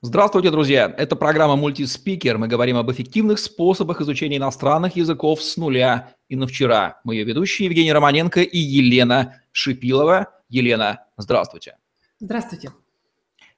Здравствуйте, друзья! Это программа «Мультиспикер». Мы говорим об эффективных способах изучения иностранных языков с нуля и на вчера. Мы ее ведущие Евгений Романенко и Елена Шипилова. Елена, здравствуйте. Здравствуйте.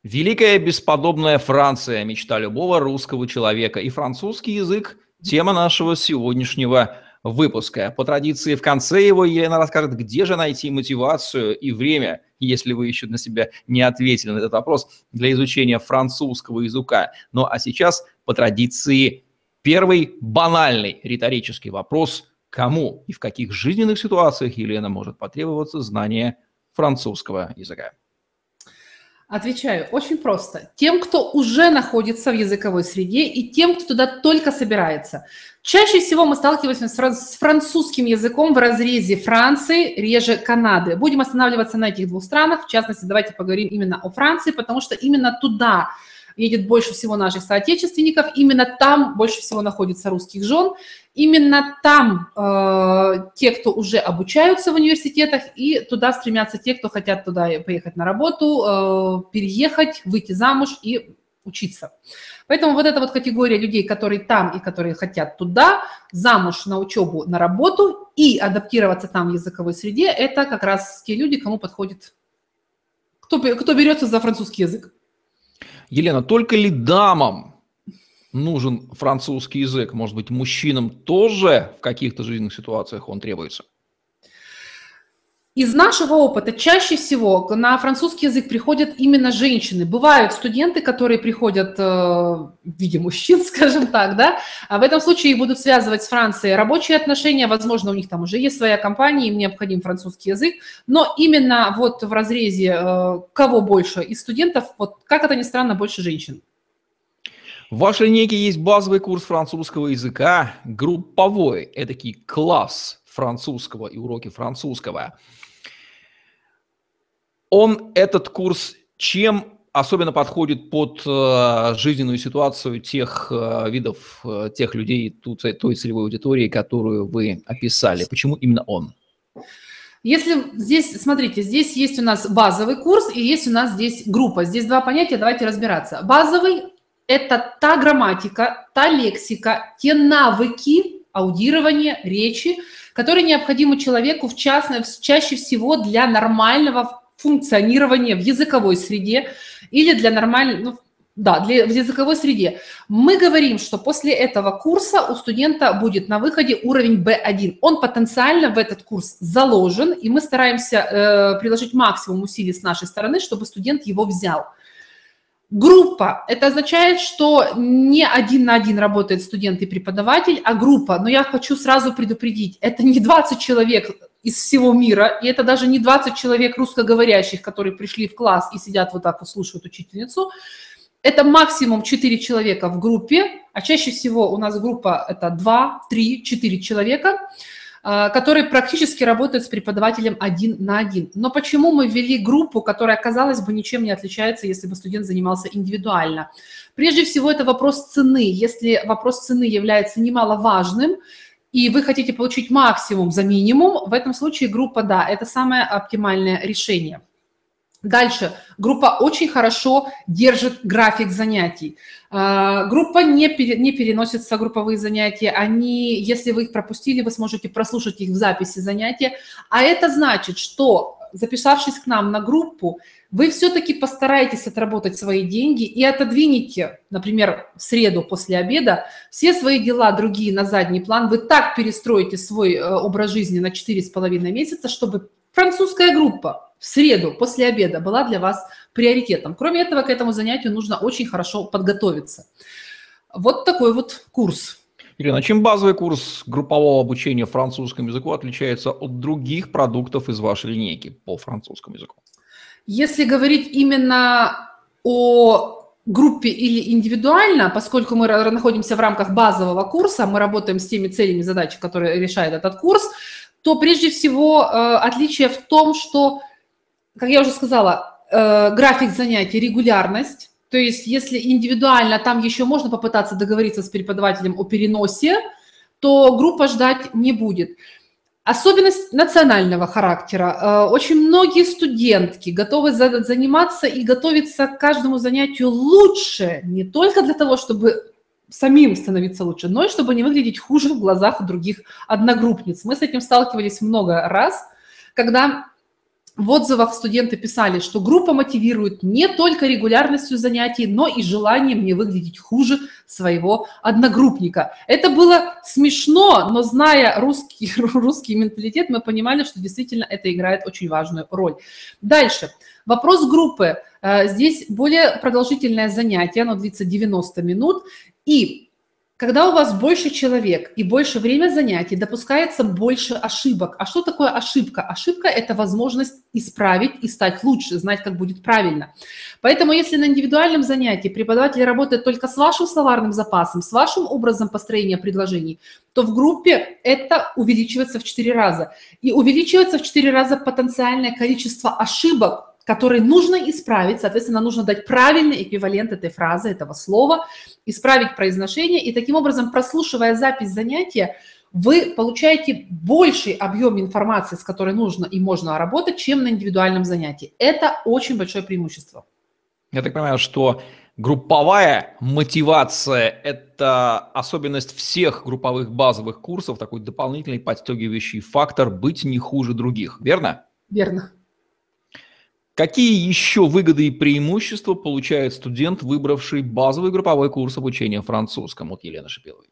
Великая бесподобная Франция – мечта любого русского человека. И французский язык – тема нашего сегодняшнего выпуска. По традиции в конце его Елена расскажет, где же найти мотивацию и время, если вы еще на себя не ответили на этот вопрос, для изучения французского языка. Ну а сейчас по традиции первый банальный риторический вопрос – кому и в каких жизненных ситуациях Елена может потребоваться знание французского языка? Отвечаю очень просто. Тем, кто уже находится в языковой среде и тем, кто туда только собирается. Чаще всего мы сталкиваемся с французским языком в разрезе Франции, реже Канады. Будем останавливаться на этих двух странах. В частности, давайте поговорим именно о Франции, потому что именно туда едет больше всего наших соотечественников, именно там больше всего находится русских жен, именно там э, те, кто уже обучаются в университетах, и туда стремятся те, кто хотят туда поехать на работу, э, переехать, выйти замуж и учиться. Поэтому вот эта вот категория людей, которые там и которые хотят туда, замуж, на учебу, на работу и адаптироваться там в языковой среде, это как раз те люди, кому подходит, кто, кто берется за французский язык. Елена, только ли дамам нужен французский язык? Может быть, мужчинам тоже в каких-то жизненных ситуациях он требуется? Из нашего опыта чаще всего на французский язык приходят именно женщины. Бывают студенты, которые приходят э, в виде мужчин, скажем так, да, а в этом случае их будут связывать с Францией рабочие отношения, возможно, у них там уже есть своя компания, им необходим французский язык, но именно вот в разрезе э, кого больше из студентов, вот как это ни странно, больше женщин. В вашей линейке есть базовый курс французского языка, групповой, эдакий класс французского и уроки французского – он, этот курс, чем особенно подходит под э, жизненную ситуацию тех э, видов, э, тех людей, ту, той целевой аудитории, которую вы описали? Почему именно он? Если здесь, смотрите, здесь есть у нас базовый курс и есть у нас здесь группа. Здесь два понятия, давайте разбираться. Базовый – это та грамматика, та лексика, те навыки аудирования, речи, которые необходимы человеку в частности, чаще всего для нормального функционирования в языковой среде или для нормальной, ну, да, для, в языковой среде. Мы говорим, что после этого курса у студента будет на выходе уровень B1. Он потенциально в этот курс заложен, и мы стараемся э, приложить максимум усилий с нашей стороны, чтобы студент его взял. Группа – это означает, что не один на один работает студент и преподаватель, а группа. Но я хочу сразу предупредить, это не 20 человек из всего мира, и это даже не 20 человек русскоговорящих, которые пришли в класс и сидят вот так вот слушают учительницу, это максимум 4 человека в группе, а чаще всего у нас группа это 2, 3, 4 человека, а, которые практически работают с преподавателем один на один. Но почему мы ввели группу, которая, казалось бы, ничем не отличается, если бы студент занимался индивидуально? Прежде всего, это вопрос цены. Если вопрос цены является немаловажным, и вы хотите получить максимум за минимум, в этом случае группа, да, это самое оптимальное решение. Дальше. Группа очень хорошо держит график занятий. А, группа не, пере, не переносится, групповые занятия. Они, если вы их пропустили, вы сможете прослушать их в записи занятия. А это значит, что записавшись к нам на группу, вы все-таки постараетесь отработать свои деньги и отодвинете, например, в среду после обеда все свои дела другие на задний план. Вы так перестроите свой э, образ жизни на 4,5 месяца, чтобы французская группа в среду после обеда была для вас приоритетом. Кроме этого, к этому занятию нужно очень хорошо подготовиться. Вот такой вот курс. Ирина, чем базовый курс группового обучения французскому языку отличается от других продуктов из вашей линейки по французскому языку? Если говорить именно о группе или индивидуально, поскольку мы находимся в рамках базового курса, мы работаем с теми целями задач, которые решает этот курс, то прежде всего э, отличие в том, что, как я уже сказала, э, график занятий, регулярность, то есть если индивидуально там еще можно попытаться договориться с преподавателем о переносе, то группа ждать не будет. Особенность национального характера. Э, очень многие студентки готовы заниматься и готовиться к каждому занятию лучше, не только для того, чтобы самим становиться лучше, но и чтобы не выглядеть хуже в глазах других одногруппниц. Мы с этим сталкивались много раз, когда в отзывах студенты писали, что группа мотивирует не только регулярностью занятий, но и желанием не выглядеть хуже своего одногруппника. Это было смешно, но зная русский, русский менталитет, мы понимали, что действительно это играет очень важную роль. Дальше. Вопрос группы. Э, здесь более продолжительное занятие, оно длится 90 минут. И когда у вас больше человек и больше время занятий, допускается больше ошибок. А что такое ошибка? Ошибка – это возможность исправить и стать лучше, знать, как будет правильно. Поэтому если на индивидуальном занятии преподаватель работает только с вашим словарным запасом, с вашим образом построения предложений, то в группе это увеличивается в 4 раза. И увеличивается в 4 раза потенциальное количество ошибок, который нужно исправить, соответственно, нужно дать правильный эквивалент этой фразы, этого слова, исправить произношение, и таким образом, прослушивая запись занятия, вы получаете больший объем информации, с которой нужно и можно работать, чем на индивидуальном занятии. Это очень большое преимущество. Я так понимаю, что групповая мотивация – это особенность всех групповых базовых курсов, такой дополнительный подстегивающий фактор быть не хуже других, верно? Верно. Какие еще выгоды и преимущества получает студент, выбравший базовый групповой курс обучения французскому? Вот Елена Шипилова.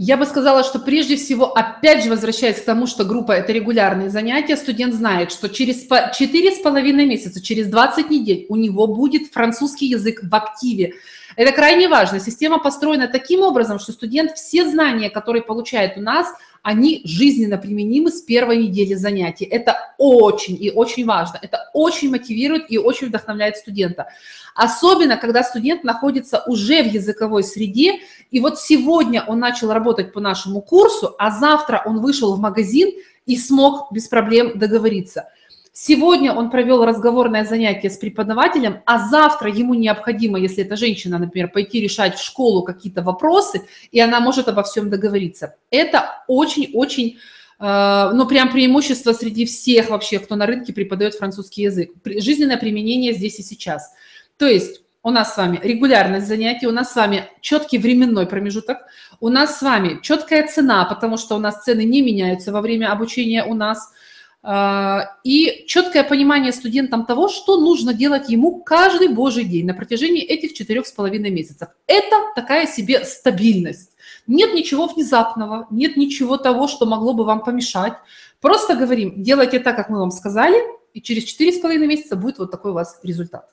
Я бы сказала, что прежде всего, опять же, возвращаясь к тому, что группа – это регулярные занятия, студент знает, что через 4,5 месяца, через 20 недель у него будет французский язык в активе. Это крайне важно. Система построена таким образом, что студент все знания, которые получает у нас – они жизненно применимы с первой недели занятий. Это очень и очень важно. Это очень мотивирует и очень вдохновляет студента. Особенно, когда студент находится уже в языковой среде, и вот сегодня он начал работать по нашему курсу, а завтра он вышел в магазин и смог без проблем договориться. Сегодня он провел разговорное занятие с преподавателем, а завтра ему необходимо, если это женщина, например, пойти решать в школу какие-то вопросы, и она может обо всем договориться. Это очень-очень, э, ну, прям преимущество среди всех вообще, кто на рынке преподает французский язык. Жизненное применение здесь и сейчас. То есть у нас с вами регулярность занятий, у нас с вами четкий временной промежуток, у нас с вами четкая цена, потому что у нас цены не меняются во время обучения у нас – и четкое понимание студентам того, что нужно делать ему каждый божий день на протяжении этих четырех с половиной месяцев. Это такая себе стабильность. Нет ничего внезапного, нет ничего того, что могло бы вам помешать. Просто говорим, делайте так, как мы вам сказали, и через четыре с половиной месяца будет вот такой у вас результат.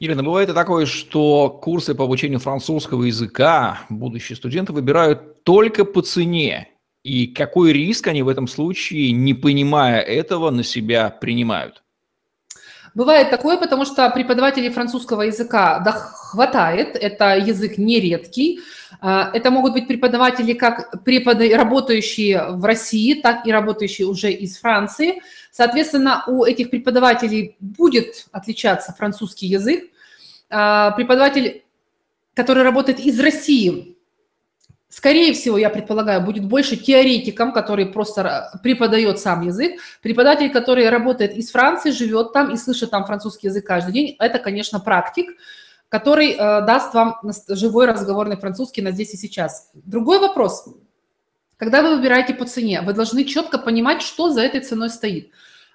Ирина, бывает и такое, что курсы по обучению французского языка будущие студенты выбирают только по цене и какой риск они в этом случае, не понимая этого, на себя принимают? Бывает такое, потому что преподавателей французского языка да, хватает, это язык нередкий. А, это могут быть преподаватели, как препод... работающие в России, так и работающие уже из Франции. Соответственно, у этих преподавателей будет отличаться французский язык. А, преподаватель, который работает из России, Скорее всего, я предполагаю, будет больше теоретиком, который просто преподает сам язык. Преподаватель, который работает из Франции, живет там и слышит там французский язык каждый день, это, конечно, практик, который э, даст вам живой разговорный французский на здесь и сейчас. Другой вопрос. Когда вы выбираете по цене, вы должны четко понимать, что за этой ценой стоит.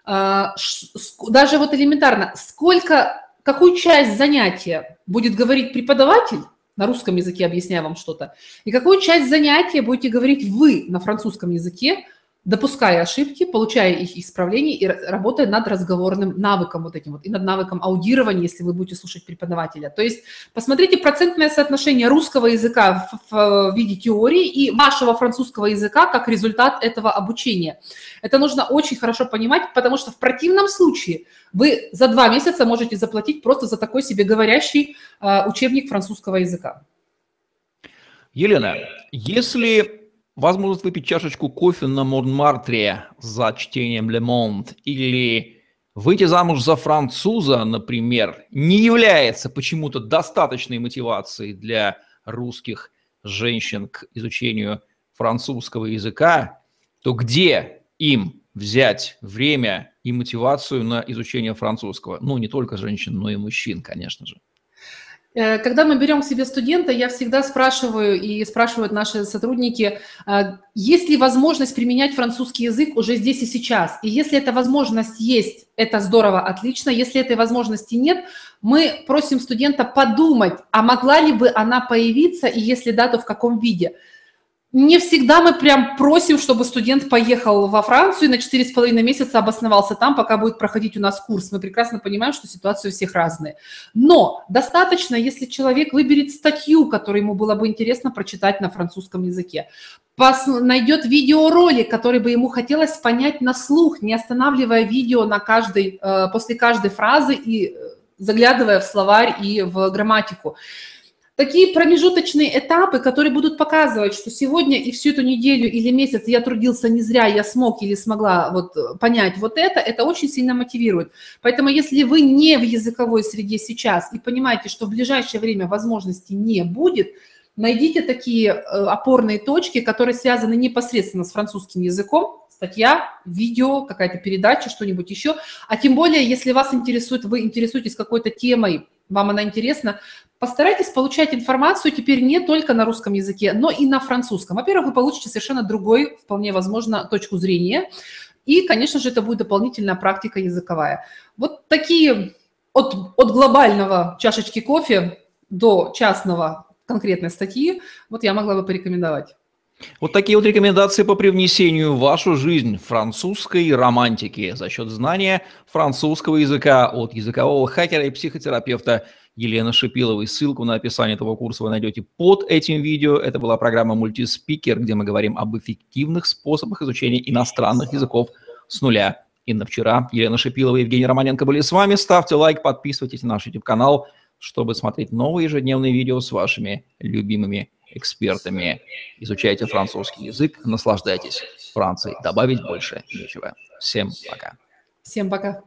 Э, даже вот элементарно, сколько, какую часть занятия будет говорить преподаватель, на русском языке объясняю вам что-то, и какую часть занятия будете говорить вы на французском языке, допуская ошибки, получая их исправления и работая над разговорным навыком вот этим вот, и над навыком аудирования, если вы будете слушать преподавателя. То есть посмотрите процентное соотношение русского языка в, в виде теории и вашего французского языка как результат этого обучения. Это нужно очень хорошо понимать, потому что в противном случае вы за два месяца можете заплатить просто за такой себе говорящий э, учебник французского языка. Елена, если возможность выпить чашечку кофе на Монмартре за чтением Le Monde или выйти замуж за француза, например, не является почему-то достаточной мотивацией для русских женщин к изучению французского языка, то где им взять время и мотивацию на изучение французского? Ну, не только женщин, но и мужчин, конечно же. Э, когда мы берем к себе студента, я всегда спрашиваю и спрашивают наши сотрудники, э, есть ли возможность применять французский язык уже здесь и сейчас. И если эта возможность есть, это здорово, отлично. Если этой возможности нет, мы просим студента подумать, а могла ли бы она появиться, и если да, то в каком виде не всегда мы прям просим, чтобы студент поехал во Францию и на 4,5 месяца обосновался там, пока будет проходить у нас курс. Мы прекрасно понимаем, что ситуации у всех разные. Но достаточно, если человек выберет статью, которую ему было бы интересно прочитать на французском языке, найдет видеоролик, который бы ему хотелось понять на слух, не останавливая видео на каждой, э, после каждой фразы и э, заглядывая в словарь и в грамматику такие промежуточные этапы, которые будут показывать, что сегодня и всю эту неделю или месяц я трудился не зря, я смог или смогла вот понять вот это, это очень сильно мотивирует. Поэтому если вы не в языковой среде сейчас и понимаете, что в ближайшее время возможности не будет, найдите такие э, опорные точки, которые связаны непосредственно с французским языком, статья, видео, какая-то передача, что-нибудь еще. А тем более, если вас интересует, вы интересуетесь какой-то темой, вам она интересна, постарайтесь получать информацию теперь не только на русском языке, но и на французском. Во-первых, вы получите совершенно другой, вполне возможно, точку зрения. И, конечно же, это будет дополнительная практика языковая. Вот такие от, от глобального чашечки кофе до частного конкретной статьи, вот я могла бы порекомендовать. Вот такие вот рекомендации по привнесению в вашу жизнь французской романтики за счет знания французского языка от языкового хакера и психотерапевта Елены Шипиловой. Ссылку на описание этого курса вы найдете под этим видео. Это была программа «Мультиспикер», где мы говорим об эффективных способах изучения иностранных языков с нуля. Инна вчера, Елена Шипилова и Евгений Романенко были с вами. Ставьте лайк, подписывайтесь на наш YouTube-канал, чтобы смотреть новые ежедневные видео с вашими любимыми экспертами. Изучайте французский язык, наслаждайтесь Францией. Добавить больше нечего. Всем пока. Всем пока.